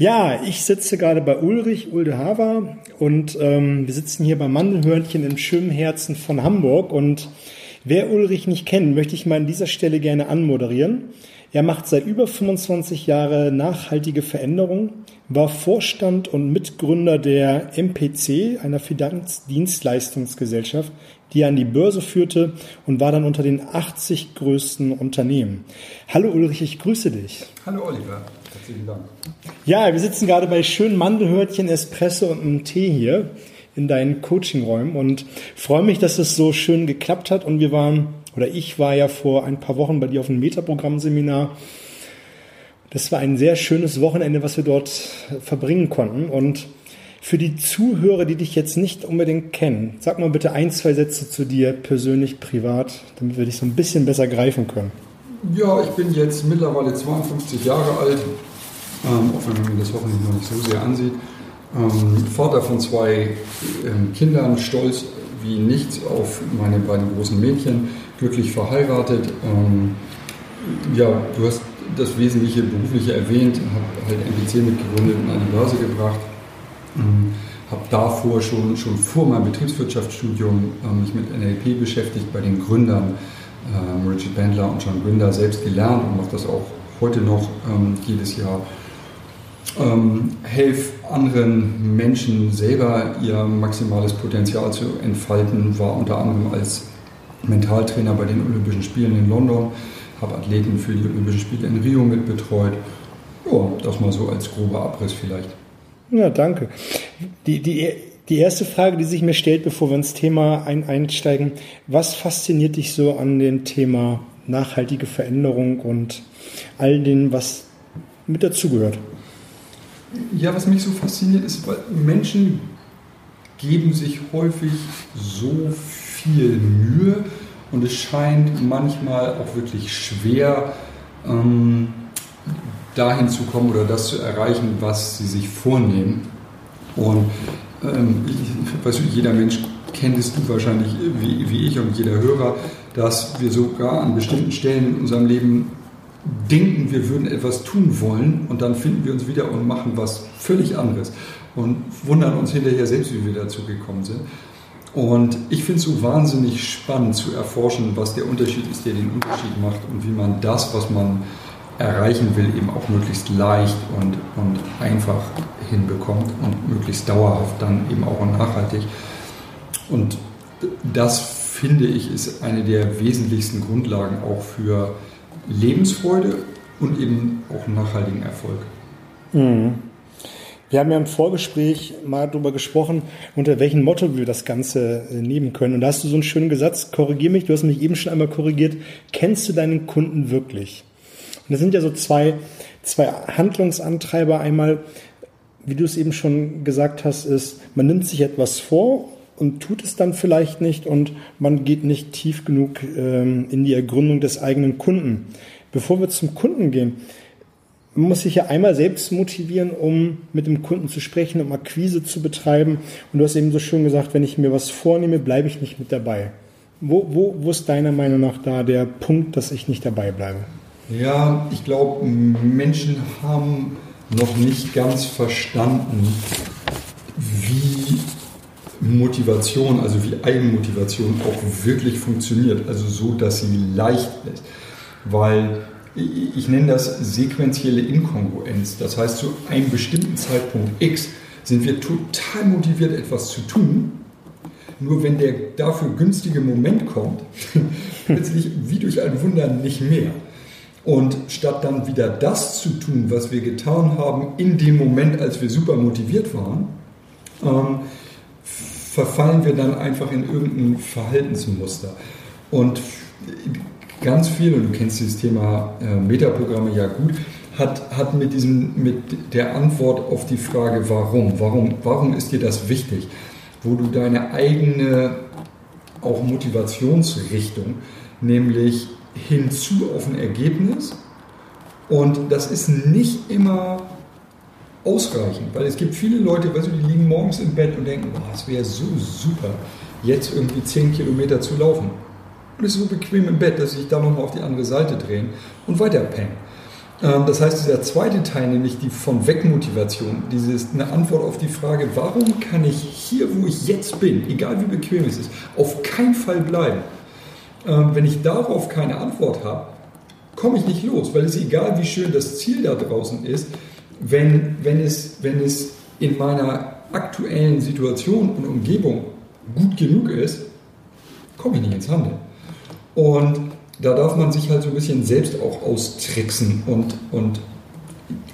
Ja, ich sitze gerade bei Ulrich Uldehava und ähm, wir sitzen hier beim Mandelhörnchen im schönen Herzen von Hamburg. Und wer Ulrich nicht kennt, möchte ich mal an dieser Stelle gerne anmoderieren. Er macht seit über 25 Jahren nachhaltige Veränderung, war Vorstand und Mitgründer der MPC, einer Finanzdienstleistungsgesellschaft, die er an die Börse führte und war dann unter den 80 größten Unternehmen. Hallo Ulrich, ich grüße dich. Hallo Oliver. Herzlichen Dank. Ja, wir sitzen gerade bei schönen Mandelhörtchen, Espresso und einem Tee hier in deinen Coachingräumen und freue mich, dass es so schön geklappt hat. Und wir waren, oder ich war ja vor ein paar Wochen bei dir auf einem Metaprogramm-Seminar. Das war ein sehr schönes Wochenende, was wir dort verbringen konnten. Und für die Zuhörer, die dich jetzt nicht unbedingt kennen, sag mal bitte ein, zwei Sätze zu dir persönlich, privat, damit wir dich so ein bisschen besser greifen können. Ja, ich bin jetzt mittlerweile 52 Jahre alt, ähm, auch wenn man mir das hoffentlich noch nicht so sehr ansieht. Ähm, Vater von zwei ähm, Kindern, stolz wie nichts auf meine beiden großen Mädchen, glücklich verheiratet. Ähm, ja, du hast das Wesentliche berufliche erwähnt, habe halt MPC mitgegründet und die Börse gebracht. Ähm, habe davor schon, schon vor meinem Betriebswirtschaftsstudium ähm, mich mit NLP beschäftigt, bei den Gründern ähm, Richard Bandler und John Grinder selbst gelernt und mache das auch heute noch ähm, jedes Jahr. Ähm, helf anderen Menschen selber ihr maximales Potenzial zu entfalten, war unter anderem als Mentaltrainer bei den Olympischen Spielen in London, habe Athleten für die Olympischen Spiele in Rio mitbetreut. Ja, das mal so als grober Abriss vielleicht. Ja, danke. Die, die die erste Frage, die sich mir stellt, bevor wir ins Thema ein, einsteigen, was fasziniert dich so an dem Thema nachhaltige Veränderung und all dem, was mit dazugehört? Ja, was mich so fasziniert, ist, weil Menschen geben sich häufig so viel Mühe und es scheint manchmal auch wirklich schwer, ähm, dahin zu kommen oder das zu erreichen, was sie sich vornehmen. Und ähm, ich, weiß nicht, jeder Mensch kennt es du wahrscheinlich wie, wie ich und jeder Hörer, dass wir sogar an bestimmten Stellen in unserem Leben denken, wir würden etwas tun wollen und dann finden wir uns wieder und machen was völlig anderes und wundern uns hinterher selbst, wie wir dazu gekommen sind. Und ich finde es so wahnsinnig spannend zu erforschen, was der Unterschied ist, der den Unterschied macht und wie man das, was man erreichen will, eben auch möglichst leicht und, und einfach hinbekommt und möglichst dauerhaft dann eben auch und nachhaltig. Und das finde ich ist eine der wesentlichsten Grundlagen auch für Lebensfreude und eben auch nachhaltigen Erfolg. Mhm. Wir haben ja im Vorgespräch mal darüber gesprochen, unter welchem Motto wir das Ganze äh, nehmen können. Und da hast du so einen schönen Gesatz, korrigier mich, du hast mich eben schon einmal korrigiert, kennst du deinen Kunden wirklich? Und das sind ja so zwei, zwei Handlungsantreiber. Einmal, wie du es eben schon gesagt hast, ist, man nimmt sich etwas vor und tut es dann vielleicht nicht und man geht nicht tief genug ähm, in die Ergründung des eigenen Kunden. Bevor wir zum Kunden gehen, man muss sich ja einmal selbst motivieren, um mit dem Kunden zu sprechen, um Akquise zu betreiben. Und du hast eben so schön gesagt, wenn ich mir was vornehme, bleibe ich nicht mit dabei. Wo, wo, wo ist deiner Meinung nach da der Punkt, dass ich nicht dabei bleibe? Ja, ich glaube, Menschen haben noch nicht ganz verstanden, wie Motivation, also wie Eigenmotivation auch wirklich funktioniert, also so, dass sie leicht ist. Weil ich nenne das sequentielle Inkongruenz. Das heißt, zu einem bestimmten Zeitpunkt X sind wir total motiviert, etwas zu tun. Nur wenn der dafür günstige Moment kommt, plötzlich wie durch ein Wunder nicht mehr. Und statt dann wieder das zu tun, was wir getan haben in dem Moment, als wir super motiviert waren, ähm, verfallen wir dann einfach in irgendein Verhaltensmuster. Und ganz viel, und du kennst dieses Thema äh, Metaprogramme ja gut, hat, hat mit, diesem, mit der Antwort auf die Frage, warum, warum, warum ist dir das wichtig, wo du deine eigene auch Motivationsrichtung, nämlich hinzu auf ein Ergebnis. Und das ist nicht immer ausreichend, weil es gibt viele Leute, weißt du, die liegen morgens im Bett und denken, es wäre so super, jetzt irgendwie 10 Kilometer zu laufen. Und ist so bequem im Bett, dass sich da nochmal auf die andere Seite drehen und weiter pennen. Ähm, das heißt, dieser zweite Teil, nämlich die von Wegmotivation, dieses eine Antwort auf die Frage, warum kann ich hier, wo ich jetzt bin, egal wie bequem es ist, auf keinen Fall bleiben. Ähm, wenn ich darauf keine Antwort habe, komme ich nicht los, weil es egal, wie schön das Ziel da draußen ist, wenn, wenn, es, wenn es in meiner aktuellen Situation und Umgebung gut genug ist, komme ich nicht ins Handeln. Und da darf man sich halt so ein bisschen selbst auch austricksen und, und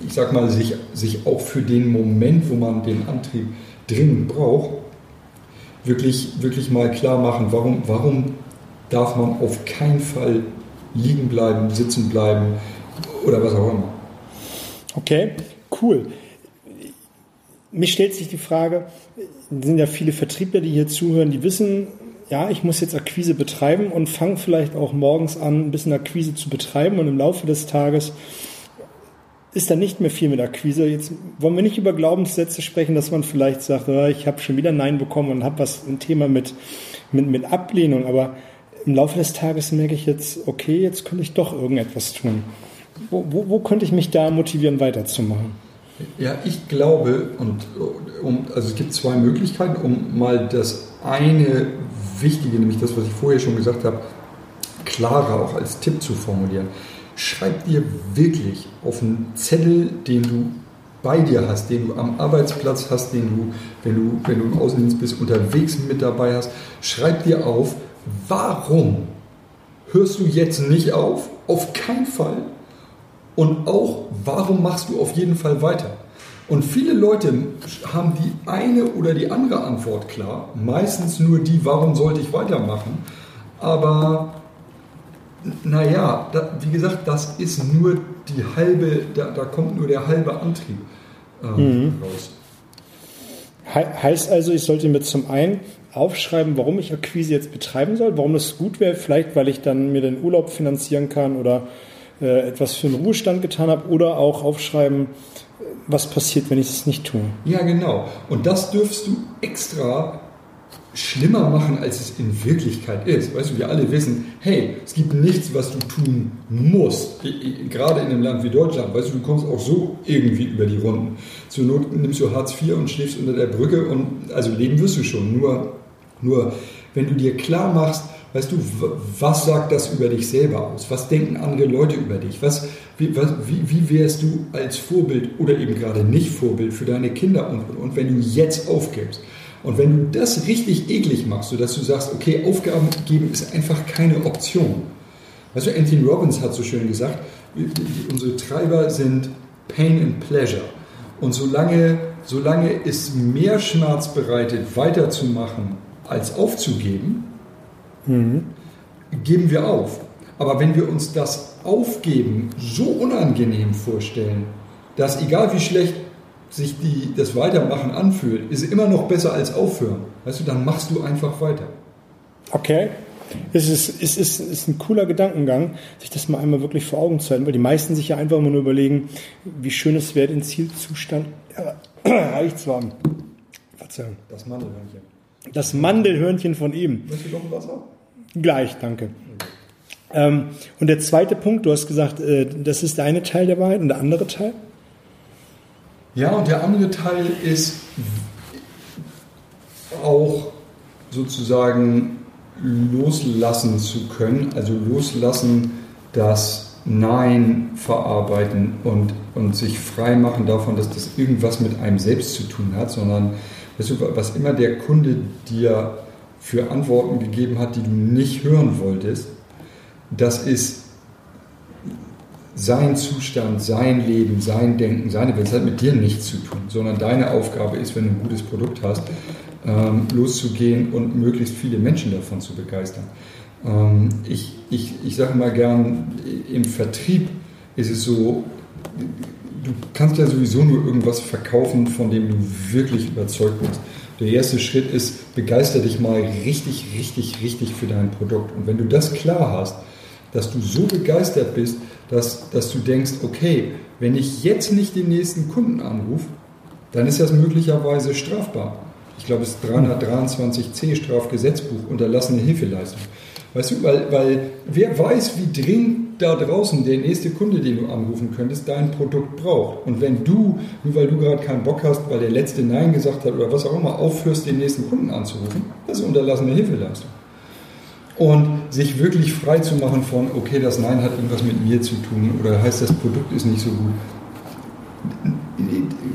ich sag mal, sich, sich auch für den Moment, wo man den Antrieb dringend braucht, wirklich, wirklich mal klar machen, warum, warum darf man auf keinen Fall liegen bleiben, sitzen bleiben oder was auch immer. Okay, cool. Mich stellt sich die Frage, es sind ja viele Vertriebler, die hier zuhören, die wissen, ja, ich muss jetzt Akquise betreiben und fange vielleicht auch morgens an, ein bisschen Akquise zu betreiben und im Laufe des Tages ist da nicht mehr viel mit Akquise. Jetzt wollen wir nicht über Glaubenssätze sprechen, dass man vielleicht sagt, oh, ich habe schon wieder Nein bekommen und habe was ein Thema mit, mit, mit Ablehnung, aber im Laufe des Tages merke ich jetzt, okay, jetzt könnte ich doch irgendetwas tun. Wo, wo, wo könnte ich mich da motivieren, weiterzumachen? Ja, ich glaube, und um, also es gibt zwei Möglichkeiten, um mal das eine Wichtige, nämlich das, was ich vorher schon gesagt habe, klarer auch als Tipp zu formulieren. Schreib dir wirklich auf einen Zettel, den du bei dir hast, den du am Arbeitsplatz hast, den du, wenn du, wenn du im Außendienst bist, unterwegs mit dabei hast, schreib dir auf, warum hörst du jetzt nicht auf? Auf keinen Fall. Und auch, warum machst du auf jeden Fall weiter? Und viele Leute haben die eine oder die andere Antwort klar, meistens nur die, warum sollte ich weitermachen. Aber naja, da, wie gesagt, das ist nur die halbe, da, da kommt nur der halbe Antrieb äh, mhm. raus. He heißt also, ich sollte mir zum einen aufschreiben, warum ich Akquise jetzt betreiben soll, warum es gut wäre, vielleicht weil ich dann mir den Urlaub finanzieren kann oder äh, etwas für den Ruhestand getan habe oder auch aufschreiben, was passiert, wenn ich es nicht tue. Ja, genau. Und das dürfst du extra schlimmer machen, als es in Wirklichkeit ist. Weißt du, wir alle wissen, hey, es gibt nichts, was du tun musst. Gerade in einem Land wie Deutschland. Weißt du, du kommst auch so irgendwie über die Runden. Zur Not nimmst du Hartz IV und schläfst unter der Brücke und also leben wirst du schon. Nur, nur wenn du dir klar machst, weißt du, was sagt das über dich selber aus? Was denken andere Leute über dich? Was, wie, was, wie, wie wärst du als Vorbild oder eben gerade nicht Vorbild für deine Kinder und, und, und wenn du jetzt aufgibst? Und wenn du das richtig eklig machst, sodass du sagst, okay, Aufgaben geben ist einfach keine Option. Weißt du, Anthony Robbins hat so schön gesagt, unsere Treiber sind Pain and Pleasure. Und solange, solange es mehr Schmerz bereitet, weiterzumachen, als aufzugeben, mhm. geben wir auf. Aber wenn wir uns das Aufgeben so unangenehm vorstellen, dass egal wie schlecht sich die, das Weitermachen anfühlt, ist immer noch besser als aufhören. Weißt du, dann machst du einfach weiter. Okay. Es ist, es ist, es ist ein cooler Gedankengang, sich das mal einmal wirklich vor Augen zu halten, weil die meisten sich ja einfach nur überlegen, wie schön es wäre, den Zielzustand erreicht zu haben. Verzeihung. Das Mandelhörnchen. Das Mandelhörnchen von eben. Möchtest du noch ein Wasser? Gleich, danke. Ähm, und der zweite Punkt, du hast gesagt, äh, das ist der eine Teil der Wahrheit und der andere Teil? Ja, und der andere Teil ist auch sozusagen loslassen zu können, also loslassen, das Nein verarbeiten und, und sich frei machen davon, dass das irgendwas mit einem selbst zu tun hat, sondern was immer der Kunde dir für Antworten gegeben hat, die du nicht hören wolltest, das ist sein Zustand, sein Leben, sein Denken, seine Welt. Das hat mit dir nichts zu tun, sondern deine Aufgabe ist, wenn du ein gutes Produkt hast, ähm, loszugehen und möglichst viele Menschen davon zu begeistern. Ähm, ich ich, ich sage mal gern, im Vertrieb ist es so, du kannst ja sowieso nur irgendwas verkaufen, von dem du wirklich überzeugt bist. Der erste Schritt ist, begeister dich mal richtig, richtig, richtig für dein Produkt. Und wenn du das klar hast, dass du so begeistert bist, dass, dass du denkst, okay, wenn ich jetzt nicht den nächsten Kunden anrufe, dann ist das möglicherweise strafbar. Ich glaube, es ist 323c Strafgesetzbuch, unterlassene Hilfeleistung. Weißt du, weil, weil wer weiß, wie dringend da draußen, der nächste Kunde, den du anrufen könntest, dein Produkt braucht. Und wenn du, nur weil du gerade keinen Bock hast, weil der letzte Nein gesagt hat oder was auch immer, aufhörst, den nächsten Kunden anzurufen, das ist unterlassene Hilfeleistung. Und sich wirklich frei zu machen von, okay, das Nein hat irgendwas mit mir zu tun oder heißt, das Produkt ist nicht so gut.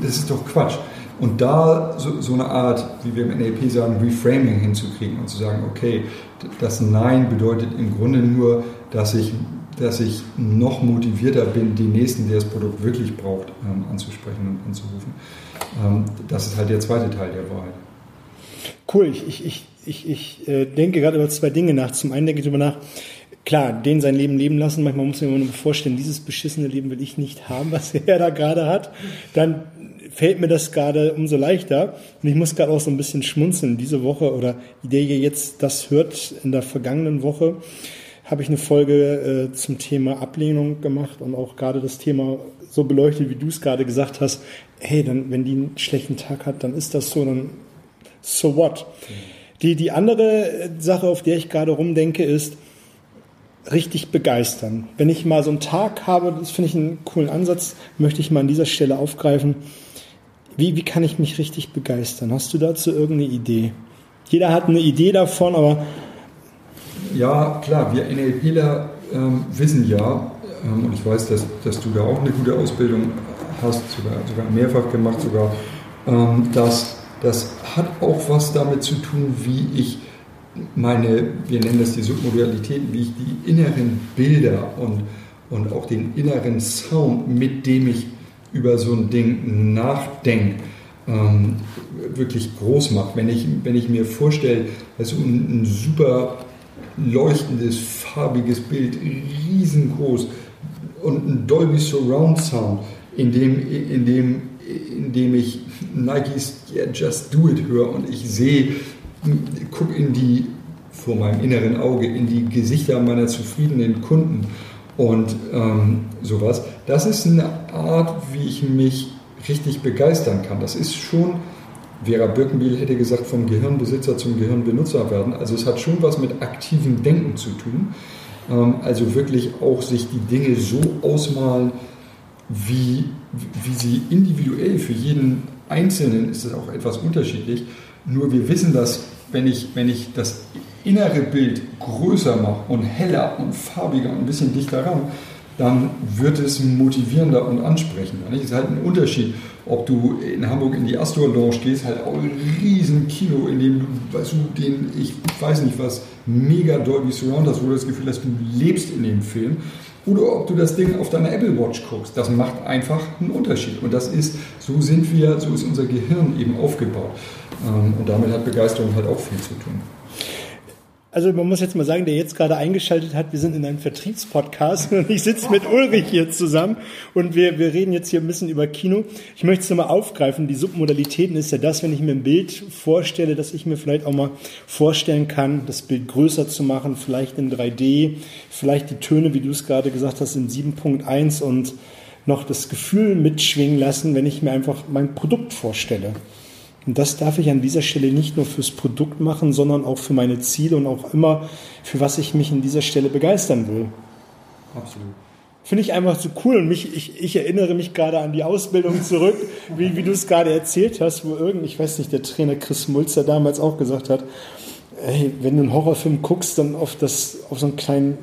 Das ist doch Quatsch. Und da so, so, eine Art, wie wir im NLP sagen, Reframing hinzukriegen und zu sagen, okay, das Nein bedeutet im Grunde nur, dass ich, dass ich noch motivierter bin, den Nächsten, der das Produkt wirklich braucht, ähm, anzusprechen und anzurufen. Ähm, das ist halt der zweite Teil der Wahrheit. Cool, ich, ich, ich, ich, ich äh, denke gerade über zwei Dinge nach. Zum einen denke ich darüber nach, klar, den sein Leben leben lassen. Manchmal muss man sich nur vorstellen, dieses beschissene Leben will ich nicht haben, was er da gerade hat. Dann fällt mir das gerade umso leichter. Und ich muss gerade auch so ein bisschen schmunzeln. Diese Woche oder der ihr jetzt das hört, in der vergangenen Woche habe ich eine Folge äh, zum Thema Ablehnung gemacht und auch gerade das Thema so beleuchtet, wie du es gerade gesagt hast. Hey, dann, wenn die einen schlechten Tag hat, dann ist das so, dann so what? Die, die andere Sache, auf der ich gerade rumdenke, ist, richtig begeistern. Wenn ich mal so einen Tag habe, das finde ich einen coolen Ansatz, möchte ich mal an dieser Stelle aufgreifen. Wie, wie kann ich mich richtig begeistern? Hast du dazu irgendeine Idee? Jeder hat eine Idee davon, aber. Ja, klar, wir NLPler ähm, wissen ja, ähm, und ich weiß, dass, dass du da auch eine gute Ausbildung hast, sogar, sogar mehrfach gemacht, sogar, ähm, dass das hat auch was damit zu tun, wie ich meine, wir nennen das die Submodalitäten, wie ich die inneren Bilder und, und auch den inneren Sound, mit dem ich über so ein Ding nachdenke, ähm, wirklich groß macht. Wenn ich, wenn ich mir vorstelle, also ein, ein super leuchtendes, farbiges Bild, riesengroß und ein Dolby Surround Sound, in dem, in dem, in dem ich Nikes yeah, Just Do It höre und ich sehe, gucke in die, vor meinem inneren Auge, in die Gesichter meiner zufriedenen Kunden und ähm, sowas. Das ist eine Art, wie ich mich richtig begeistern kann. Das ist schon, Vera Birkenbiel hätte gesagt, vom Gehirnbesitzer zum Gehirnbenutzer werden. Also es hat schon was mit aktivem Denken zu tun. Ähm, also wirklich auch sich die Dinge so ausmalen, wie, wie sie individuell für jeden Einzelnen ist es auch etwas unterschiedlich. Nur wir wissen, dass wenn ich, wenn ich das innere Bild größer mache und heller und farbiger und ein bisschen dichter ran, dann wird es motivierender und ansprechender. Es ist halt ein Unterschied, ob du in Hamburg in die Astor Lounge gehst, halt auch ein riesen Kino, in dem du, weißt du, den, ich weiß nicht was, mega Dolby Surround hast, wo du das Gefühl hast, du lebst in dem Film. Oder ob du das Ding auf deiner Apple Watch guckst. Das macht einfach einen Unterschied. Und das ist, so sind wir, so ist unser Gehirn eben aufgebaut. Ähm, und damit hat Begeisterung halt auch viel zu tun. Also man muss jetzt mal sagen, der jetzt gerade eingeschaltet hat, wir sind in einem Vertriebspodcast und ich sitze mit Ulrich hier zusammen und wir, wir reden jetzt hier ein bisschen über Kino. Ich möchte es nochmal aufgreifen, die Submodalitäten ist ja das, wenn ich mir ein Bild vorstelle, dass ich mir vielleicht auch mal vorstellen kann, das Bild größer zu machen, vielleicht in 3D, vielleicht die Töne, wie du es gerade gesagt hast, in 7.1 und noch das Gefühl mitschwingen lassen, wenn ich mir einfach mein Produkt vorstelle. Und das darf ich an dieser Stelle nicht nur fürs Produkt machen, sondern auch für meine Ziele und auch immer, für was ich mich an dieser Stelle begeistern will. Absolut. Finde ich einfach so cool. Und mich, ich, ich erinnere mich gerade an die Ausbildung zurück, wie, wie du es gerade erzählt hast, wo irgend, ich weiß nicht, der Trainer Chris Mulzer damals auch gesagt hat, ey, wenn du einen Horrorfilm guckst, dann auf, das, auf so einen kleinen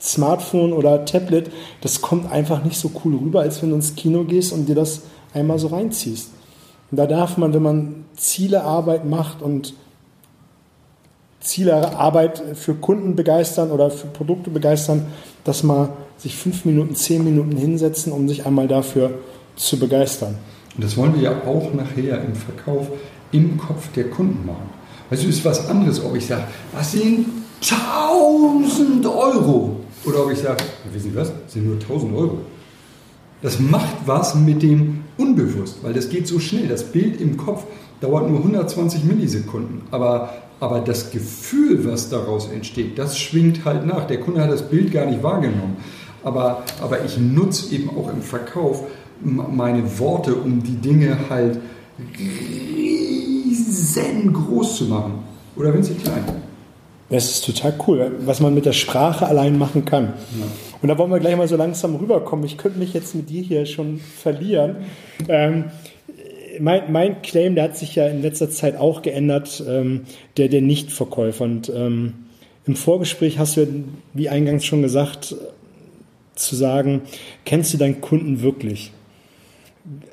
Smartphone oder Tablet, das kommt einfach nicht so cool rüber, als wenn du ins Kino gehst und dir das einmal so reinziehst. Und da darf man, wenn man Zielearbeit macht und Zielearbeit für Kunden begeistern oder für Produkte begeistern, dass man sich fünf Minuten, zehn Minuten hinsetzen, um sich einmal dafür zu begeistern. Und das wollen wir ja auch nachher im Verkauf im Kopf der Kunden machen. Also ist was anderes, ob ich sage, was sind 1000 Euro? Oder ob ich sage, wissen Sie was, das sind nur 1000 Euro. Das macht was mit dem unbewusst, weil das geht so schnell. Das Bild im Kopf dauert nur 120 Millisekunden. Aber, aber das Gefühl, was daraus entsteht, das schwingt halt nach. Der Kunde hat das Bild gar nicht wahrgenommen. Aber, aber ich nutze eben auch im Verkauf meine Worte, um die Dinge halt riesengroß zu machen. Oder wenn sie klein. Das ist total cool, was man mit der Sprache allein machen kann. Ja. Und da wollen wir gleich mal so langsam rüberkommen. Ich könnte mich jetzt mit dir hier schon verlieren. Ähm, mein, mein, Claim, der hat sich ja in letzter Zeit auch geändert, ähm, der der Nichtverkäufer. Und ähm, im Vorgespräch hast du, wie eingangs schon gesagt, zu sagen, kennst du deinen Kunden wirklich?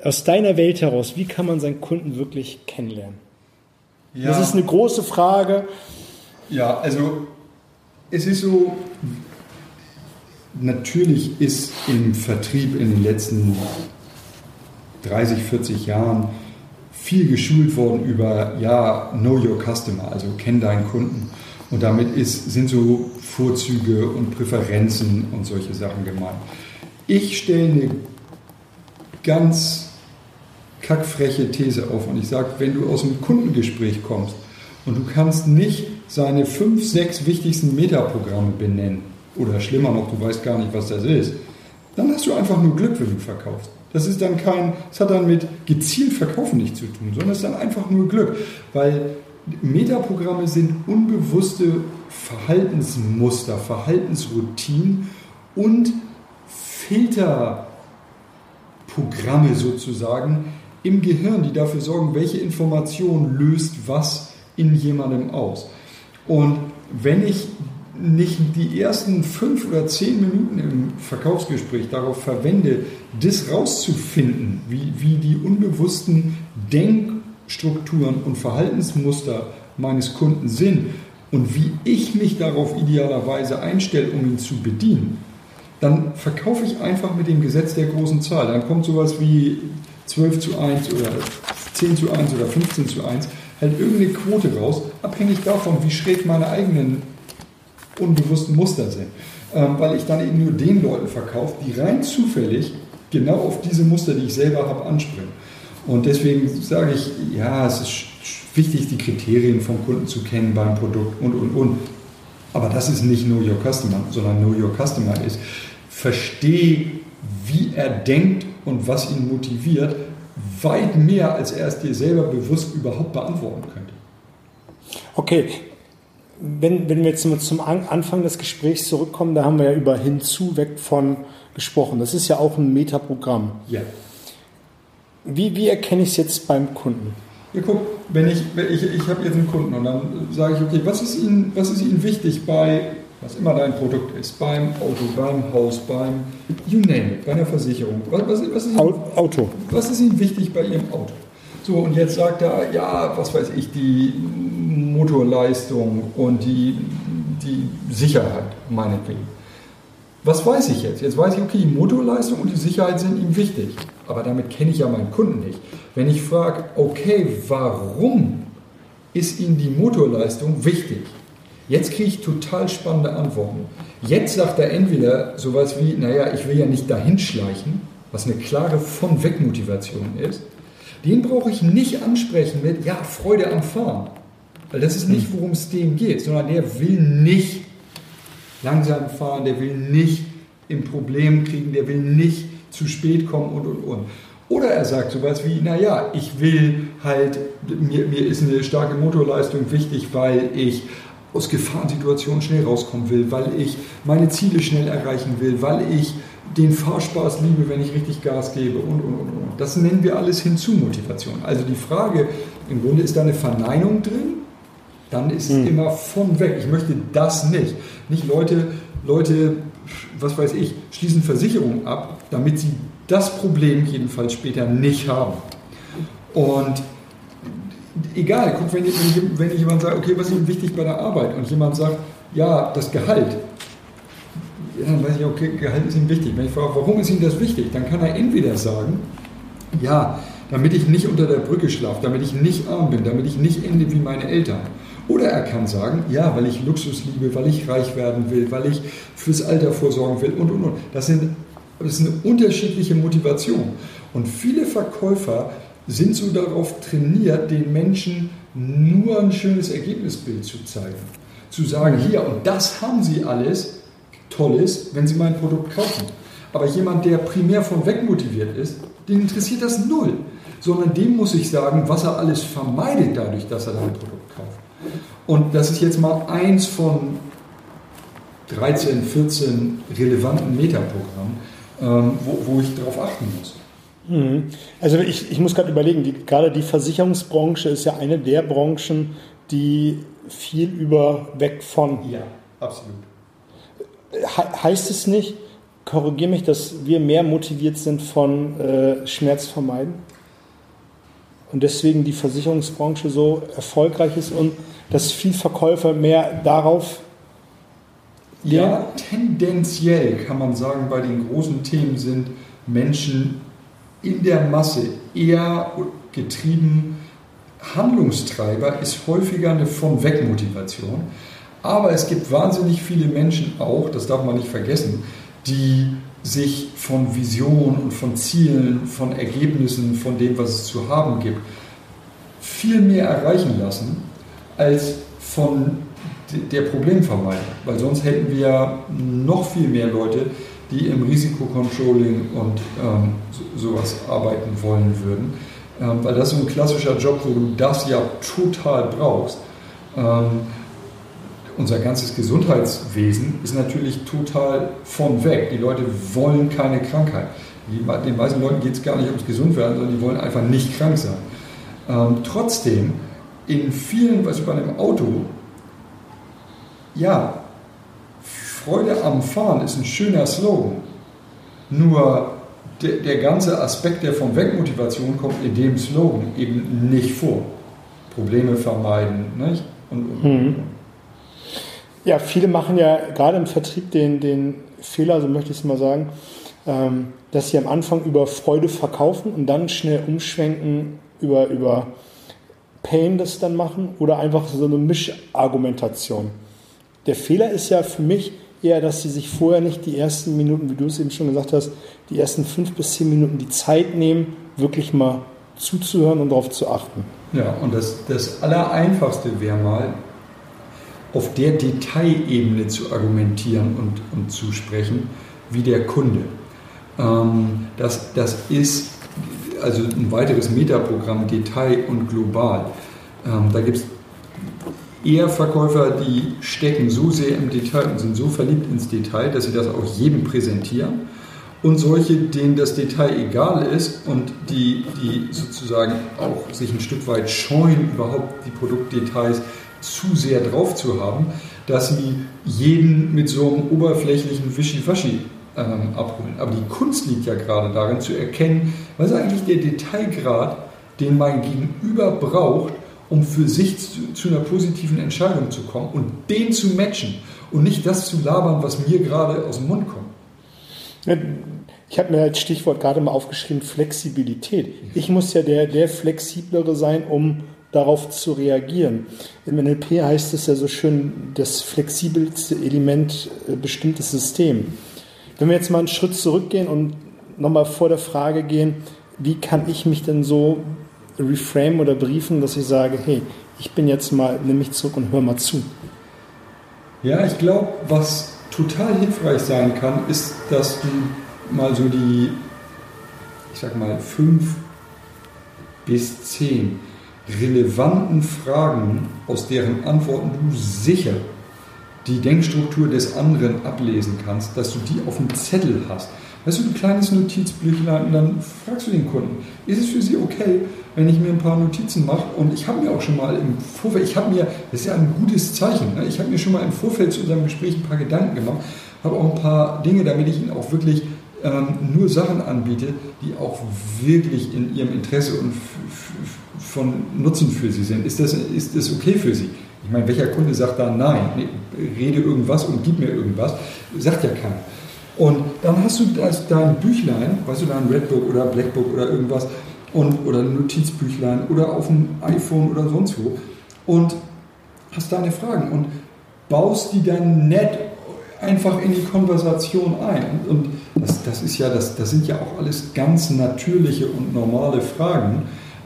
Aus deiner Welt heraus, wie kann man seinen Kunden wirklich kennenlernen? Ja. Das ist eine große Frage. Ja, also es ist so, natürlich ist im Vertrieb in den letzten 30, 40 Jahren viel geschult worden über, ja, know your customer, also kenn deinen Kunden. Und damit ist, sind so Vorzüge und Präferenzen und solche Sachen gemeint. Ich stelle eine ganz kackfreche These auf und ich sage, wenn du aus einem Kundengespräch kommst und du kannst nicht seine fünf, sechs wichtigsten Metaprogramme benennen. Oder schlimmer noch, du weißt gar nicht, was das ist. Dann hast du einfach nur Glück, wenn du verkaufst. Das ist dann kein, es hat dann mit gezielt Verkaufen nichts zu tun, sondern es ist dann einfach nur Glück. Weil Metaprogramme sind unbewusste Verhaltensmuster, Verhaltensroutinen und Filterprogramme sozusagen im Gehirn, die dafür sorgen, welche Information löst was in jemandem aus. Und wenn ich nicht die ersten fünf oder zehn Minuten im Verkaufsgespräch darauf verwende, das rauszufinden, wie, wie die unbewussten Denkstrukturen und Verhaltensmuster meines Kunden sind und wie ich mich darauf idealerweise einstelle, um ihn zu bedienen, dann verkaufe ich einfach mit dem Gesetz der großen Zahl. Dann kommt sowas wie 12 zu 1 oder 10 zu 1 oder 15 zu 1 halt irgendeine Quote raus, abhängig davon, wie schräg meine eigenen unbewussten Muster sind. Ähm, weil ich dann eben nur den Leuten verkaufe, die rein zufällig genau auf diese Muster, die ich selber habe, anspringen. Und deswegen sage ich, ja, es ist wichtig, die Kriterien vom Kunden zu kennen beim Produkt und, und, und. Aber das ist nicht Know Your Customer, sondern Know Your Customer ist, verstehe, wie er denkt und was ihn motiviert, weit mehr, als er es dir selber bewusst überhaupt beantworten könnte. Okay, wenn, wenn wir jetzt zum Anfang des Gesprächs zurückkommen, da haben wir ja über hinzu, weg von gesprochen. Das ist ja auch ein Metaprogramm. Ja. Wie, wie erkenne ich es jetzt beim Kunden? Ja, guck, wenn ich, ich, ich habe jetzt einen Kunden und dann sage ich, okay, was ist Ihnen, was ist Ihnen wichtig bei was immer dein Produkt ist, beim Auto, beim Haus, beim you name it, bei einer Versicherung. Was, was, was ist Ihnen, Auto. Was ist Ihnen wichtig bei Ihrem Auto? So, und jetzt sagt er, ja, was weiß ich, die Motorleistung und die, die Sicherheit, meinetwegen. Was weiß ich jetzt? Jetzt weiß ich, okay, die Motorleistung und die Sicherheit sind ihm wichtig. Aber damit kenne ich ja meinen Kunden nicht. Wenn ich frage, okay, warum ist Ihnen die Motorleistung wichtig? Jetzt kriege ich total spannende Antworten. Jetzt sagt er entweder sowas wie, naja, ich will ja nicht dahin schleichen, was eine klare von weg Motivation ist. Den brauche ich nicht ansprechen mit, ja, Freude am Fahren. Weil das ist nicht, worum es dem geht, sondern der will nicht langsam fahren, der will nicht im Problem kriegen, der will nicht zu spät kommen und und und. Oder er sagt sowas wie, naja, ich will halt, mir, mir ist eine starke Motorleistung wichtig, weil ich aus Gefahrensituationen schnell rauskommen will, weil ich meine Ziele schnell erreichen will, weil ich den Fahrspaß liebe, wenn ich richtig Gas gebe und, und, und, und. Das nennen wir alles Hinzu-Motivation. Also die Frage, im Grunde ist da eine Verneinung drin, dann ist mhm. immer von weg. Ich möchte das nicht. Nicht Leute, Leute, was weiß ich, schließen Versicherungen ab, damit sie das Problem jedenfalls später nicht haben. Und egal, guck, wenn, wenn, wenn jemand sagt, okay, was ist Ihnen wichtig bei der Arbeit? Und jemand sagt, ja, das Gehalt. Ja, dann weiß ich, okay, Gehalt ist ihm wichtig. Wenn ich frage, warum ist ihm das wichtig? Dann kann er entweder sagen, ja, damit ich nicht unter der Brücke schlafe, damit ich nicht arm bin, damit ich nicht ende wie meine Eltern. Oder er kann sagen, ja, weil ich Luxus liebe, weil ich reich werden will, weil ich fürs Alter vorsorgen will und, und, und. Das, sind, das ist eine unterschiedliche Motivation. Und viele Verkäufer sind so darauf trainiert, den Menschen nur ein schönes Ergebnisbild zu zeigen. Zu sagen, hier, und das haben sie alles Tolles, wenn sie mein Produkt kaufen. Aber jemand, der primär von weg motiviert ist, den interessiert das null. Sondern dem muss ich sagen, was er alles vermeidet dadurch, dass er dein Produkt kauft. Und das ist jetzt mal eins von 13, 14 relevanten Metaprogrammen, ähm, wo, wo ich darauf achten muss. Mhm. Also ich, ich muss gerade überlegen, die, gerade die Versicherungsbranche ist ja eine der Branchen, die viel über weg von. Ja, absolut. He heißt es nicht, korrigiere mich, dass wir mehr motiviert sind von äh, Schmerz vermeiden? Und deswegen die Versicherungsbranche so erfolgreich ist und dass viel Verkäufer mehr darauf. Ja, tendenziell kann man sagen, bei den großen Themen sind Menschen in der Masse eher getrieben. Handlungstreiber ist häufiger eine von weg Motivation. Aber es gibt wahnsinnig viele Menschen auch, das darf man nicht vergessen, die sich von Visionen und von Zielen, von Ergebnissen, von dem, was es zu haben gibt, viel mehr erreichen lassen als von der Problemvermeidung. Weil sonst hätten wir noch viel mehr Leute, die im Risikocontrolling und ähm, so, sowas arbeiten wollen würden. Ähm, weil das so ein klassischer Job, wo du das ja total brauchst. Ähm, unser ganzes Gesundheitswesen ist natürlich total von weg. Die Leute wollen keine Krankheit. Den meisten Leuten geht es gar nicht ums Gesundwerden, sondern die wollen einfach nicht krank sein. Ähm, trotzdem, in vielen, was bei einem Auto, ja, Freude am Fahren ist ein schöner Slogan. Nur der, der ganze Aspekt der von Wegmotivation kommt in dem Slogan eben nicht vor. Probleme vermeiden. Nicht? Und, und, mhm. Ja, viele machen ja gerade im Vertrieb den, den Fehler, so möchte ich es mal sagen, ähm, dass sie am Anfang über Freude verkaufen und dann schnell umschwenken über, über Pain das dann machen oder einfach so eine Mischargumentation. Der Fehler ist ja für mich, eher, dass sie sich vorher nicht die ersten Minuten, wie du es eben schon gesagt hast, die ersten fünf bis zehn Minuten die Zeit nehmen, wirklich mal zuzuhören und darauf zu achten. Ja, und das, das Allereinfachste wäre mal, auf der Detailebene zu argumentieren und, und zu sprechen, wie der Kunde. Ähm, das, das ist also ein weiteres Metaprogramm, Detail und global. Ähm, da gibt es eher Verkäufer, die stecken so sehr im Detail und sind so verliebt ins Detail, dass sie das auch jedem präsentieren. Und solche, denen das Detail egal ist und die, die sozusagen auch sich ein Stück weit scheuen, überhaupt die Produktdetails zu sehr drauf zu haben, dass sie jeden mit so einem oberflächlichen Wischiwaschi ähm, abholen. Aber die Kunst liegt ja gerade darin zu erkennen, was ist eigentlich der Detailgrad, den mein Gegenüber braucht, um für sich zu, zu, einer positiven Entscheidung zu kommen und den zu matchen und nicht das zu labern, was mir gerade aus dem Mund kommt. Ich habe mir als Stichwort gerade mal aufgeschrieben, Flexibilität. Ich muss ja der, der Flexiblere sein, um darauf zu reagieren. Im NLP heißt es ja so schön, das flexibelste Element äh, bestimmtes System. Wenn wir jetzt mal einen Schritt zurückgehen und nochmal vor der Frage gehen, wie kann ich mich denn so reframe oder briefen, dass ich sage, hey, ich bin jetzt mal, nimm mich zurück und hör mal zu. Ja, ich glaube, was total hilfreich sein kann, ist, dass du mal so die, ich sag mal, fünf bis zehn relevanten Fragen, aus deren Antworten du sicher die Denkstruktur des anderen ablesen kannst, dass du die auf dem Zettel hast. Weißt du, ein kleines Notizbüchlein und dann fragst du den Kunden, ist es für Sie okay, wenn ich mir ein paar Notizen mache? Und ich habe mir auch schon mal im Vorfeld, ich habe mir, das ist ja ein gutes Zeichen, ne? ich habe mir schon mal im Vorfeld zu unserem Gespräch ein paar Gedanken gemacht, habe auch ein paar Dinge, damit ich Ihnen auch wirklich ähm, nur Sachen anbiete, die auch wirklich in Ihrem Interesse und von Nutzen für Sie sind. Ist das, ist das okay für Sie? Ich meine, welcher Kunde sagt da nein, nee, rede irgendwas und gib mir irgendwas? Sagt ja keiner. Und dann hast du dein Büchlein, weißt du, dein Redbook oder Blackbook oder irgendwas, und, oder ein Notizbüchlein oder auf dem iPhone oder sonst wo und hast deine Fragen und baust die dann nett einfach in die Konversation ein. Und das, das ist ja, das, das sind ja auch alles ganz natürliche und normale Fragen.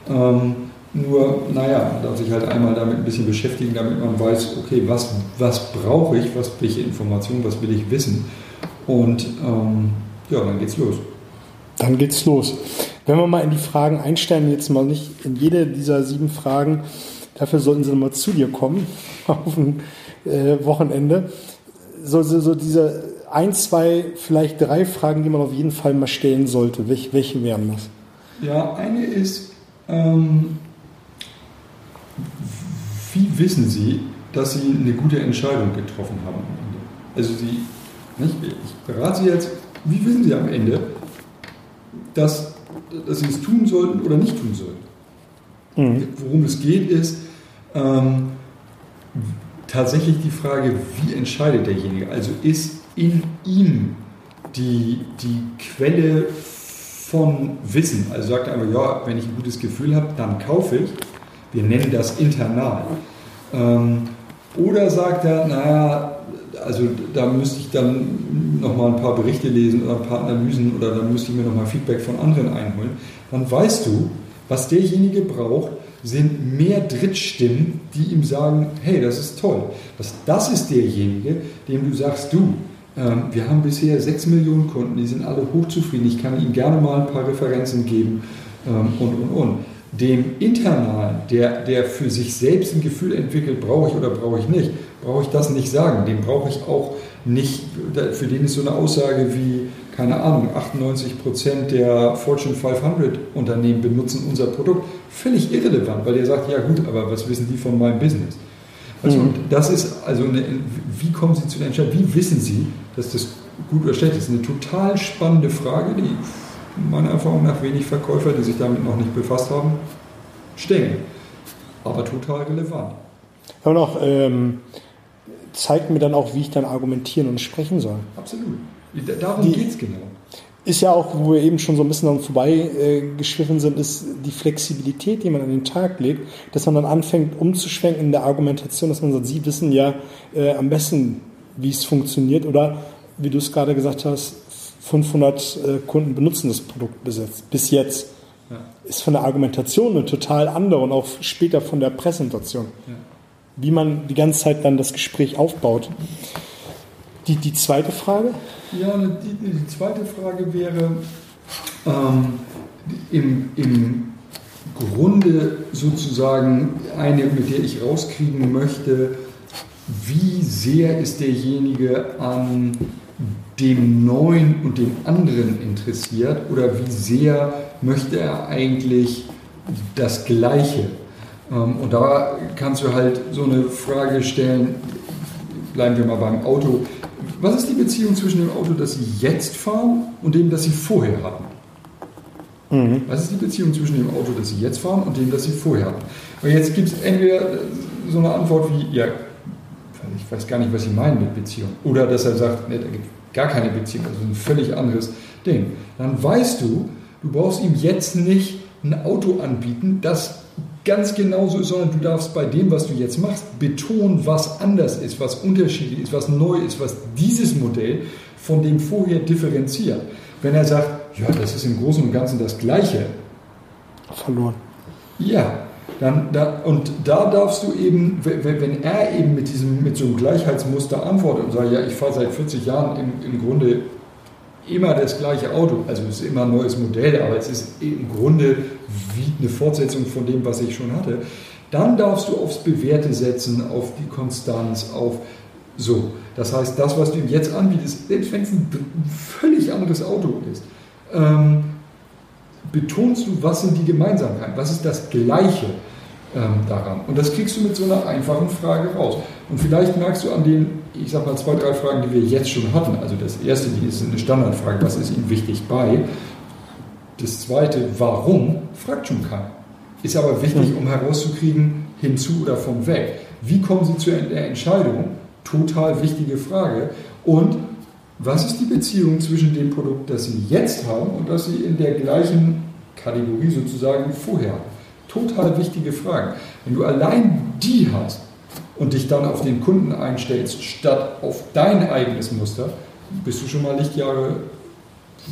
Ähm, nur, naja, man darf sich halt einmal damit ein bisschen beschäftigen, damit man weiß, okay, was, was brauche ich, was welche Informationen, was will ich wissen. Und ähm, ja, dann geht's los. Dann geht's los. Wenn wir mal in die Fragen einsteigen, jetzt mal nicht in jede dieser sieben Fragen, da Dafür sollten sie nochmal zu dir kommen auf ein äh, Wochenende. So, so, so diese ein, zwei, vielleicht drei Fragen, die man auf jeden Fall mal stellen sollte. Welche, welche wären das? Ja, eine ist, ähm, wie wissen Sie, dass Sie eine gute Entscheidung getroffen haben am Ende? Also Sie, nicht, ich berate Sie jetzt, wie wissen Sie am Ende, dass, dass Sie es tun sollten oder nicht tun sollten? Mhm. Worum es geht, ist ähm, tatsächlich die Frage, wie entscheidet derjenige? Also ist in ihm die, die Quelle von Wissen. Also sagt er einfach, ja, wenn ich ein gutes Gefühl habe, dann kaufe ich. Wir nennen das internal. Ähm, oder sagt er, naja, also da müsste ich dann nochmal ein paar Berichte lesen oder ein paar Analysen oder dann müsste ich mir nochmal Feedback von anderen einholen. Dann weißt du, was derjenige braucht, sind mehr Drittstimmen, die ihm sagen, hey, das ist toll. Das, das ist derjenige, dem du sagst, du, ähm, wir haben bisher 6 Millionen Kunden, die sind alle hochzufrieden. Ich kann Ihnen gerne mal ein paar Referenzen geben ähm, und, und, und. Dem Internalen, der, der für sich selbst ein Gefühl entwickelt, brauche ich oder brauche ich nicht, brauche ich das nicht sagen. Dem brauche ich auch nicht, für den ist so eine Aussage wie, keine Ahnung, 98 Prozent der Fortune 500 Unternehmen benutzen unser Produkt. Völlig irrelevant, weil der sagt, ja gut, aber was wissen die von meinem Business? Also mhm. das ist, also eine, wie kommen Sie zu der Entscheidung, wie wissen Sie, dass das gut oder schlecht ist? Eine total spannende Frage, die meiner Erfahrung nach wenig Verkäufer, die sich damit noch nicht befasst haben, stellen. Aber total relevant. Aber noch, ähm, zeigt mir dann auch, wie ich dann argumentieren und sprechen soll. Absolut. Darum geht es genau. Ist ja auch, wo wir eben schon so ein bisschen daran vorbeigeschliffen äh, sind, ist die Flexibilität, die man an den Tag legt, dass man dann anfängt umzuschwenken in der Argumentation, dass man sagt, Sie wissen ja äh, am besten, wie es funktioniert oder wie du es gerade gesagt hast, 500 äh, Kunden benutzen das Produkt bis jetzt. Bis jetzt. Ja. Ist von der Argumentation eine total andere und auch später von der Präsentation. Ja. Wie man die ganze Zeit dann das Gespräch aufbaut. Die, die zweite Frage? Ja, die, die zweite Frage wäre ähm, im, im Grunde sozusagen eine, mit der ich rauskriegen möchte, wie sehr ist derjenige an dem Neuen und dem anderen interessiert oder wie sehr möchte er eigentlich das Gleiche. Ähm, und da kannst du halt so eine Frage stellen, bleiben wir mal beim Auto, was ist die Beziehung zwischen dem Auto, das Sie jetzt fahren und dem, das Sie vorher hatten? Mhm. Was ist die Beziehung zwischen dem Auto, das Sie jetzt fahren und dem, das Sie vorher hatten? Und jetzt gibt es entweder so eine Antwort wie, ja, ich weiß gar nicht, was Sie meinen mit Beziehung. Oder dass er sagt, nee, da gibt gar keine Beziehung, also ein völlig anderes Ding. Dann weißt du, du brauchst ihm jetzt nicht ein Auto anbieten, das ganz genauso ist, sondern du darfst bei dem, was du jetzt machst, betonen, was anders ist, was unterschiedlich ist, was neu ist, was dieses Modell von dem vorher differenziert. Wenn er sagt, ja, das ist im Großen und Ganzen das Gleiche. Verloren. Ja, dann, da, und da darfst du eben, wenn er eben mit, diesem, mit so einem Gleichheitsmuster antwortet und sagt, ja, ich fahre seit 40 Jahren im, im Grunde immer das gleiche Auto. Also es ist immer ein neues Modell, aber es ist im Grunde wie eine Fortsetzung von dem, was ich schon hatte. Dann darfst du aufs Bewährte setzen, auf die Konstanz, auf so. Das heißt, das, was du ihm jetzt anbietest, selbst wenn es ein völlig anderes Auto ist, ähm, betonst du, was sind die Gemeinsamkeiten, was ist das Gleiche ähm, daran. Und das kriegst du mit so einer einfachen Frage raus. Und vielleicht merkst du an den, ich sag mal, zwei, drei Fragen, die wir jetzt schon hatten. Also das erste, die ist eine Standardfrage, was ist Ihnen wichtig bei? Das zweite, warum, fragt schon keiner. Ist aber wichtig, hm. um herauszukriegen, hinzu oder vom weg. Wie kommen Sie zu der Entscheidung? Total wichtige Frage. Und was ist die Beziehung zwischen dem Produkt, das Sie jetzt haben und das Sie in der gleichen Kategorie sozusagen vorher haben? Total wichtige Fragen. Wenn du allein die hast und dich dann auf den Kunden einstellst, statt auf dein eigenes Muster, bist du schon mal Lichtjahre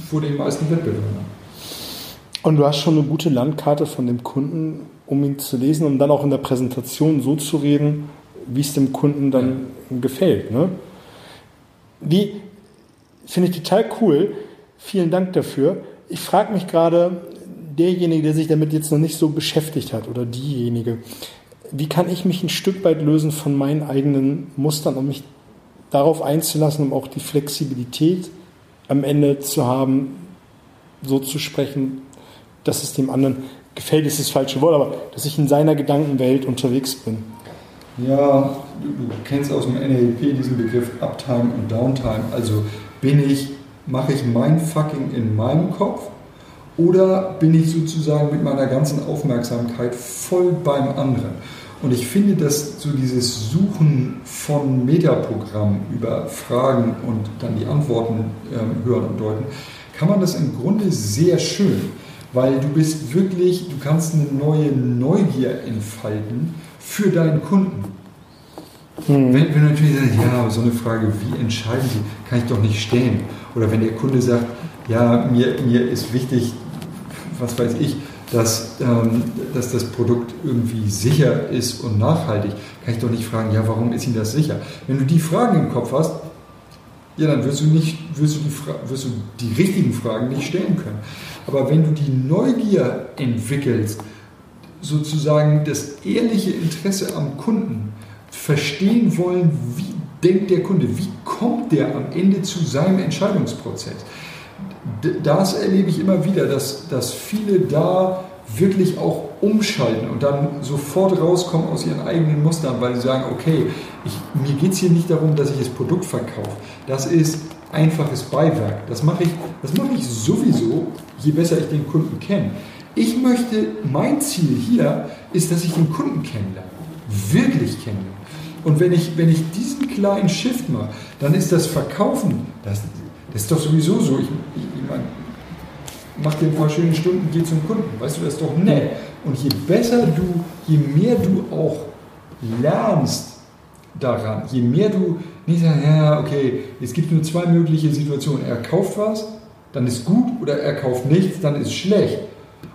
vor den meisten Wettbewerbern. Und du hast schon eine gute Landkarte von dem Kunden, um ihn zu lesen, um dann auch in der Präsentation so zu reden, wie es dem Kunden dann gefällt. Ne? Wie, finde ich total cool. Vielen Dank dafür. Ich frage mich gerade, derjenige, der sich damit jetzt noch nicht so beschäftigt hat oder diejenige, wie kann ich mich ein Stück weit lösen von meinen eigenen Mustern, um mich darauf einzulassen, um auch die Flexibilität am Ende zu haben, so zu sprechen, dass es dem anderen gefällt, ist das falsche Wort, aber dass ich in seiner Gedankenwelt unterwegs bin. Ja, du, kennst aus dem NLP diesen Begriff Uptime und Downtime. Also bin ich, mache ich mein Fucking in meinem Kopf oder bin ich sozusagen mit meiner ganzen Aufmerksamkeit voll beim anderen? Und ich finde, dass so dieses Suchen von Metaprogrammen über Fragen und dann die Antworten ähm, hören und deuten, kann man das im Grunde sehr schön, weil du bist wirklich, du kannst eine neue Neugier entfalten für deinen Kunden. Mhm. Wenn, wenn du natürlich sagst, ja, so eine Frage, wie entscheiden Sie, kann ich doch nicht stellen. Oder wenn der Kunde sagt, ja, mir, mir ist wichtig, was weiß ich, dass, ähm, dass das Produkt irgendwie sicher ist und nachhaltig, kann ich doch nicht fragen, ja, warum ist Ihnen das sicher? Wenn du die Fragen im Kopf hast, ja, dann wirst du, nicht, wirst, du die, wirst du die richtigen Fragen nicht stellen können. Aber wenn du die Neugier entwickelst, sozusagen das ehrliche Interesse am Kunden, verstehen wollen, wie denkt der Kunde, wie kommt der am Ende zu seinem Entscheidungsprozess, das erlebe ich immer wieder, dass, dass viele da wirklich auch umschalten und dann sofort rauskommen aus ihren eigenen Mustern, weil sie sagen, okay, ich, mir geht es hier nicht darum, dass ich das Produkt verkaufe. Das ist einfaches Beiwerk. Das mache ich, das mache ich sowieso, je besser ich den Kunden kenne. Ich möchte, mein Ziel hier ist, dass ich den Kunden kennenlerne, wirklich kennenlerne. Und wenn ich, wenn ich diesen kleinen Shift mache, dann ist das Verkaufen, das, das ist doch sowieso so. Ich, ich, ich meine, mach dir ein paar schöne Stunden, geh zum Kunden. Weißt du, das ist doch nett. Und je besser du, je mehr du auch lernst daran, je mehr du nicht sagst, ja, okay, es gibt nur zwei mögliche Situationen. Er kauft was, dann ist gut, oder er kauft nichts, dann ist schlecht.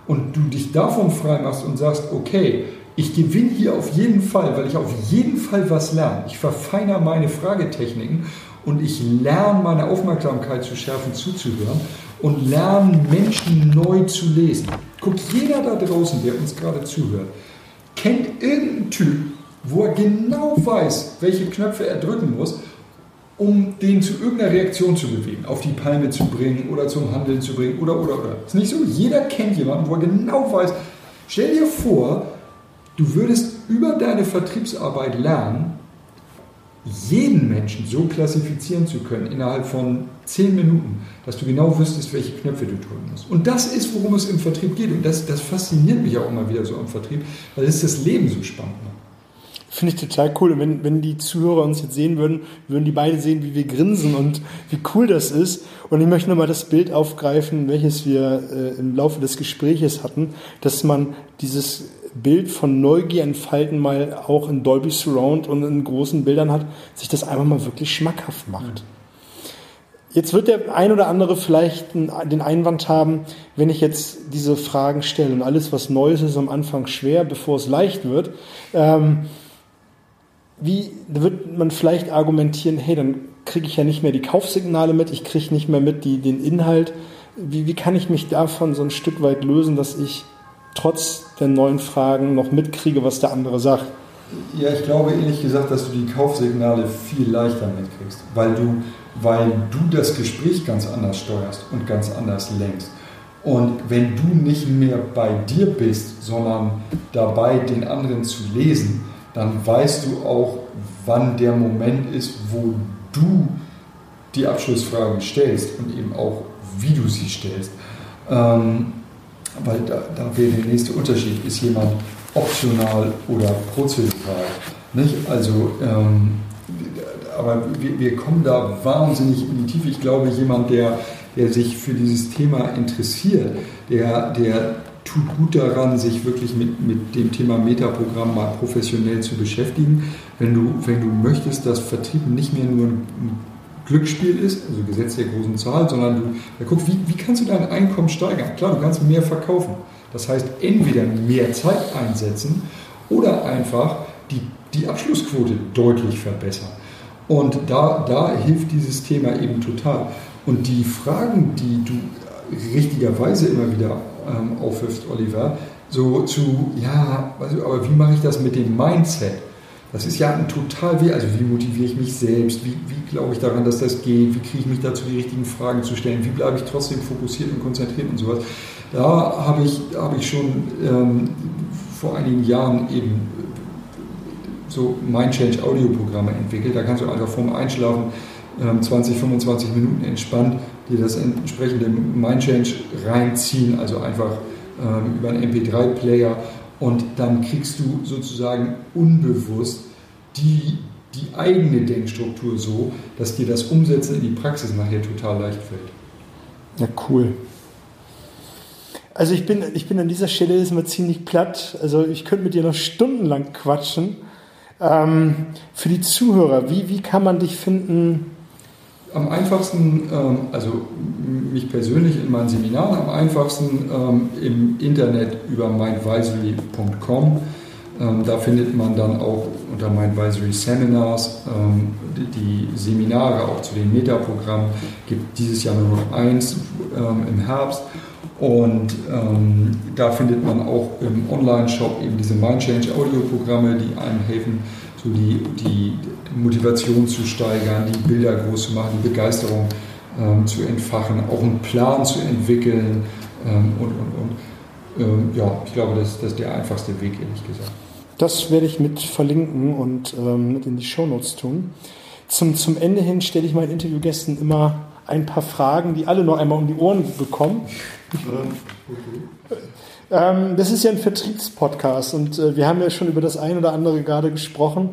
Und du dich davon frei machst und sagst, okay, ich gewinne hier auf jeden Fall, weil ich auf jeden Fall was lerne. Ich verfeinere meine Fragetechniken und ich lerne meine Aufmerksamkeit zu schärfen, zuzuhören und lerne Menschen neu zu lesen. Guck, jeder da draußen, der uns gerade zuhört, kennt irgendeinen Typ, wo er genau weiß, welche Knöpfe er drücken muss, um den zu irgendeiner Reaktion zu bewegen, auf die Palme zu bringen oder zum Handeln zu bringen oder oder oder. Ist nicht so, jeder kennt jemanden, wo er genau weiß. Stell dir vor, du würdest über deine Vertriebsarbeit lernen, jeden Menschen so klassifizieren zu können innerhalb von zehn Minuten, dass du genau wüsstest, welche Knöpfe du drücken musst. Und das ist, worum es im Vertrieb geht. Und das, das fasziniert mich auch immer wieder so am Vertrieb, weil es das Leben so spannend macht. Finde ich total cool. Und wenn, wenn die Zuhörer uns jetzt sehen würden, würden die beide sehen, wie wir grinsen und wie cool das ist. Und ich möchte nochmal das Bild aufgreifen, welches wir äh, im Laufe des Gespräches hatten, dass man dieses Bild von Neugier entfalten mal auch in Dolby Surround und in großen Bildern hat, sich das einfach mal wirklich schmackhaft macht. Jetzt wird der ein oder andere vielleicht den Einwand haben, wenn ich jetzt diese Fragen stelle und alles, was Neues ist, am Anfang schwer, bevor es leicht wird. Ähm, wie wird man vielleicht argumentieren, hey, dann kriege ich ja nicht mehr die Kaufsignale mit, ich kriege nicht mehr mit die, den Inhalt. Wie, wie kann ich mich davon so ein Stück weit lösen, dass ich trotz der neuen Fragen noch mitkriege, was der andere sagt. Ja, ich glaube ehrlich gesagt, dass du die Kaufsignale viel leichter mitkriegst, weil du, weil du das Gespräch ganz anders steuerst und ganz anders lenkst. Und wenn du nicht mehr bei dir bist, sondern dabei, den anderen zu lesen, dann weißt du auch, wann der Moment ist, wo du die Abschlussfragen stellst und eben auch, wie du sie stellst. Ähm, weil da, da wäre der nächste Unterschied, ist jemand optional oder prozedural. Nicht? Also, ähm, aber wir, wir, kommen da wahnsinnig in die Tiefe. Ich glaube, jemand, der, der sich für dieses Thema interessiert, der, der tut gut daran, sich wirklich mit, mit dem Thema Metaprogramm mal professionell zu beschäftigen. Wenn du, wenn du möchtest, dass Vertrieb nicht mehr nur ein Glücksspiel ist, also Gesetz der großen Zahl, sondern du ja, guck, wie, wie kannst du dein Einkommen steigern? Klar, du kannst mehr verkaufen. Das heißt, entweder mehr Zeit einsetzen oder einfach die, die Abschlussquote deutlich verbessern. Und da, da hilft dieses Thema eben total. Und die Fragen, die du richtigerweise immer wieder ähm, aufwirfst, Oliver, So zu, ja, also, aber wie mache ich das mit dem Mindset? Das ist ja ein total weh. Also wie motiviere ich mich selbst? Wie, wie glaube ich daran, dass das geht? Wie kriege ich mich dazu, die richtigen Fragen zu stellen? Wie bleibe ich trotzdem fokussiert und konzentriert und sowas? Da habe ich, habe ich schon ähm, vor einigen Jahren eben so Mind-Change Audioprogramme entwickelt. Da kannst du einfach vorm Einschlafen ähm, 20, 25 Minuten entspannt dir das entsprechende Mind-Change reinziehen, also einfach ähm, über einen MP3-Player und dann kriegst du sozusagen unbewusst die, die eigene Denkstruktur so, dass dir das Umsetzen in die Praxis nachher total leicht fällt. Ja, cool. Also ich bin, ich bin an dieser Stelle ist mal ziemlich platt. Also ich könnte mit dir noch stundenlang quatschen. Ähm, für die Zuhörer, wie, wie kann man dich finden? Am einfachsten, ähm, also mich persönlich in meinen Seminaren, am einfachsten ähm, im Internet über mindvisory.com. Ähm, da findet man dann auch unter Mindvisory Seminars die, Seminare auch zu den Metaprogrammen. Gibt dieses Jahr nur noch eins im Herbst. Und da findet man auch im Online-Shop eben diese Mindchange Audio-Programme, die einem helfen, so die, die Motivation zu steigern, die Bilder groß zu machen, die Begeisterung ähm, zu entfachen, auch einen Plan zu entwickeln ähm, und, und, und. Ähm, ja, ich glaube, das, das ist der einfachste Weg, ehrlich gesagt. Das werde ich mit verlinken und ähm, mit in die Shownotes tun. Zum, zum Ende hin stelle ich meinen Interviewgästen immer ein paar Fragen, die alle noch einmal um die Ohren bekommen. Ähm, das ist ja ein Vertriebspodcast und äh, wir haben ja schon über das ein oder andere gerade gesprochen.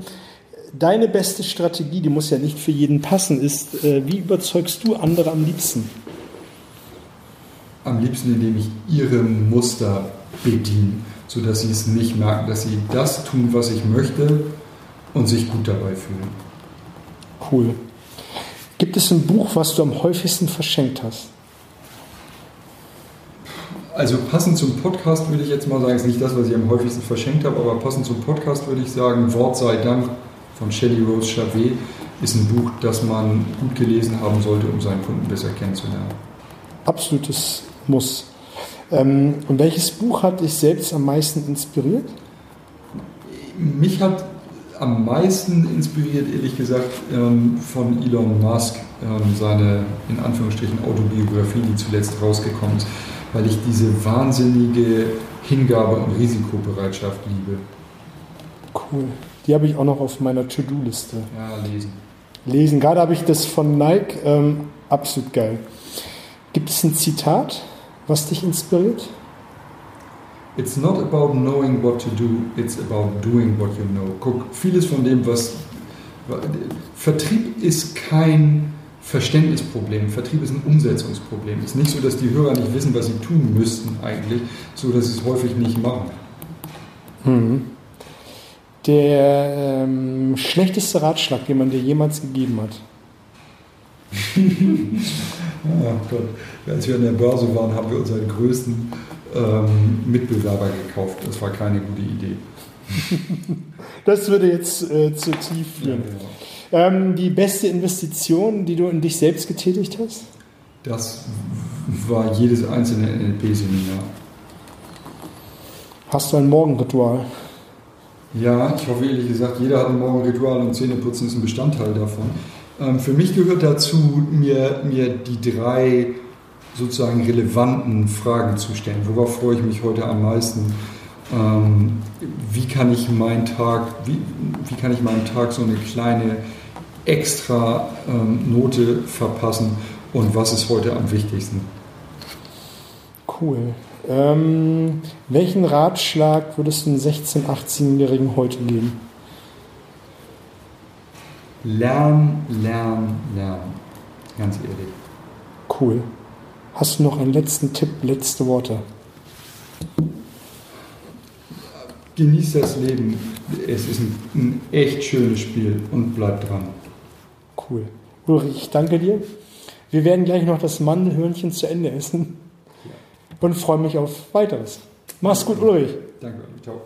Deine beste Strategie, die muss ja nicht für jeden passen, ist, äh, wie überzeugst du andere am liebsten? Am liebsten, indem ich ihre Muster bediene, sodass sie es nicht merken, dass sie das tun, was ich möchte und sich gut dabei fühlen. Cool. Gibt es ein Buch, was du am häufigsten verschenkt hast? Also passend zum Podcast würde ich jetzt mal sagen, ist nicht das, was ich am häufigsten verschenkt habe, aber passend zum Podcast würde ich sagen, Wort sei Dank von Shelley Rose Chavet ist ein Buch, das man gut gelesen haben sollte, um seinen Kunden besser kennenzulernen. Absolutes Muss. Ähm, und welches Buch hat dich selbst am meisten inspiriert? Mich hat am meisten inspiriert, ehrlich gesagt, ähm, von Elon Musk, ähm, seine in Anführungsstrichen Autobiografie, die zuletzt rausgekommen ist, weil ich diese wahnsinnige Hingabe und Risikobereitschaft liebe. Cool. Die habe ich auch noch auf meiner To-Do-Liste. Ja, lesen. Lesen. Gerade habe ich das von Nike. Ähm, absolut geil. Gibt es ein Zitat, was dich inspiriert? It's not about knowing what to do, it's about doing what you know. Guck, vieles von dem, was. Vertrieb ist kein Verständnisproblem. Vertrieb ist ein Umsetzungsproblem. Es ist nicht so, dass die Hörer nicht wissen, was sie tun müssten eigentlich, so dass sie es häufig nicht machen. Mhm. Der ähm, schlechteste Ratschlag, den man dir jemals gegeben hat? oh Gott. Als wir an der Börse waren, haben wir unseren größten ähm, Mitbewerber gekauft. Das war keine gute Idee. das würde jetzt äh, zu tief führen. Ja, ja. Ähm, die beste Investition, die du in dich selbst getätigt hast? Das war jedes einzelne NLP-Seminar. Hast du ein Morgenritual? Ja, ich hoffe ehrlich gesagt, jeder hat ein Morgenritual und Zähneputzen ist ein Bestandteil davon. Ähm, für mich gehört dazu, mir, mir die drei sozusagen relevanten Fragen zu stellen. Worauf freue ich mich heute am meisten? Ähm, wie kann ich meinen Tag, wie, wie kann ich meinem Tag so eine kleine extra ähm, Note verpassen und was ist heute am wichtigsten? Cool. Ähm, welchen Ratschlag würdest du einem 16-, 18-Jährigen heute geben? Lernen, lernen, lernen. Ganz ehrlich. Cool. Hast du noch einen letzten Tipp, letzte Worte? Genieß das Leben. Es ist ein, ein echt schönes Spiel und bleib dran. Cool. Ulrich, ich danke dir. Wir werden gleich noch das Mandelhörnchen zu Ende essen und freue mich auf weiteres. Mach's gut, Ulrich. Danke, ciao.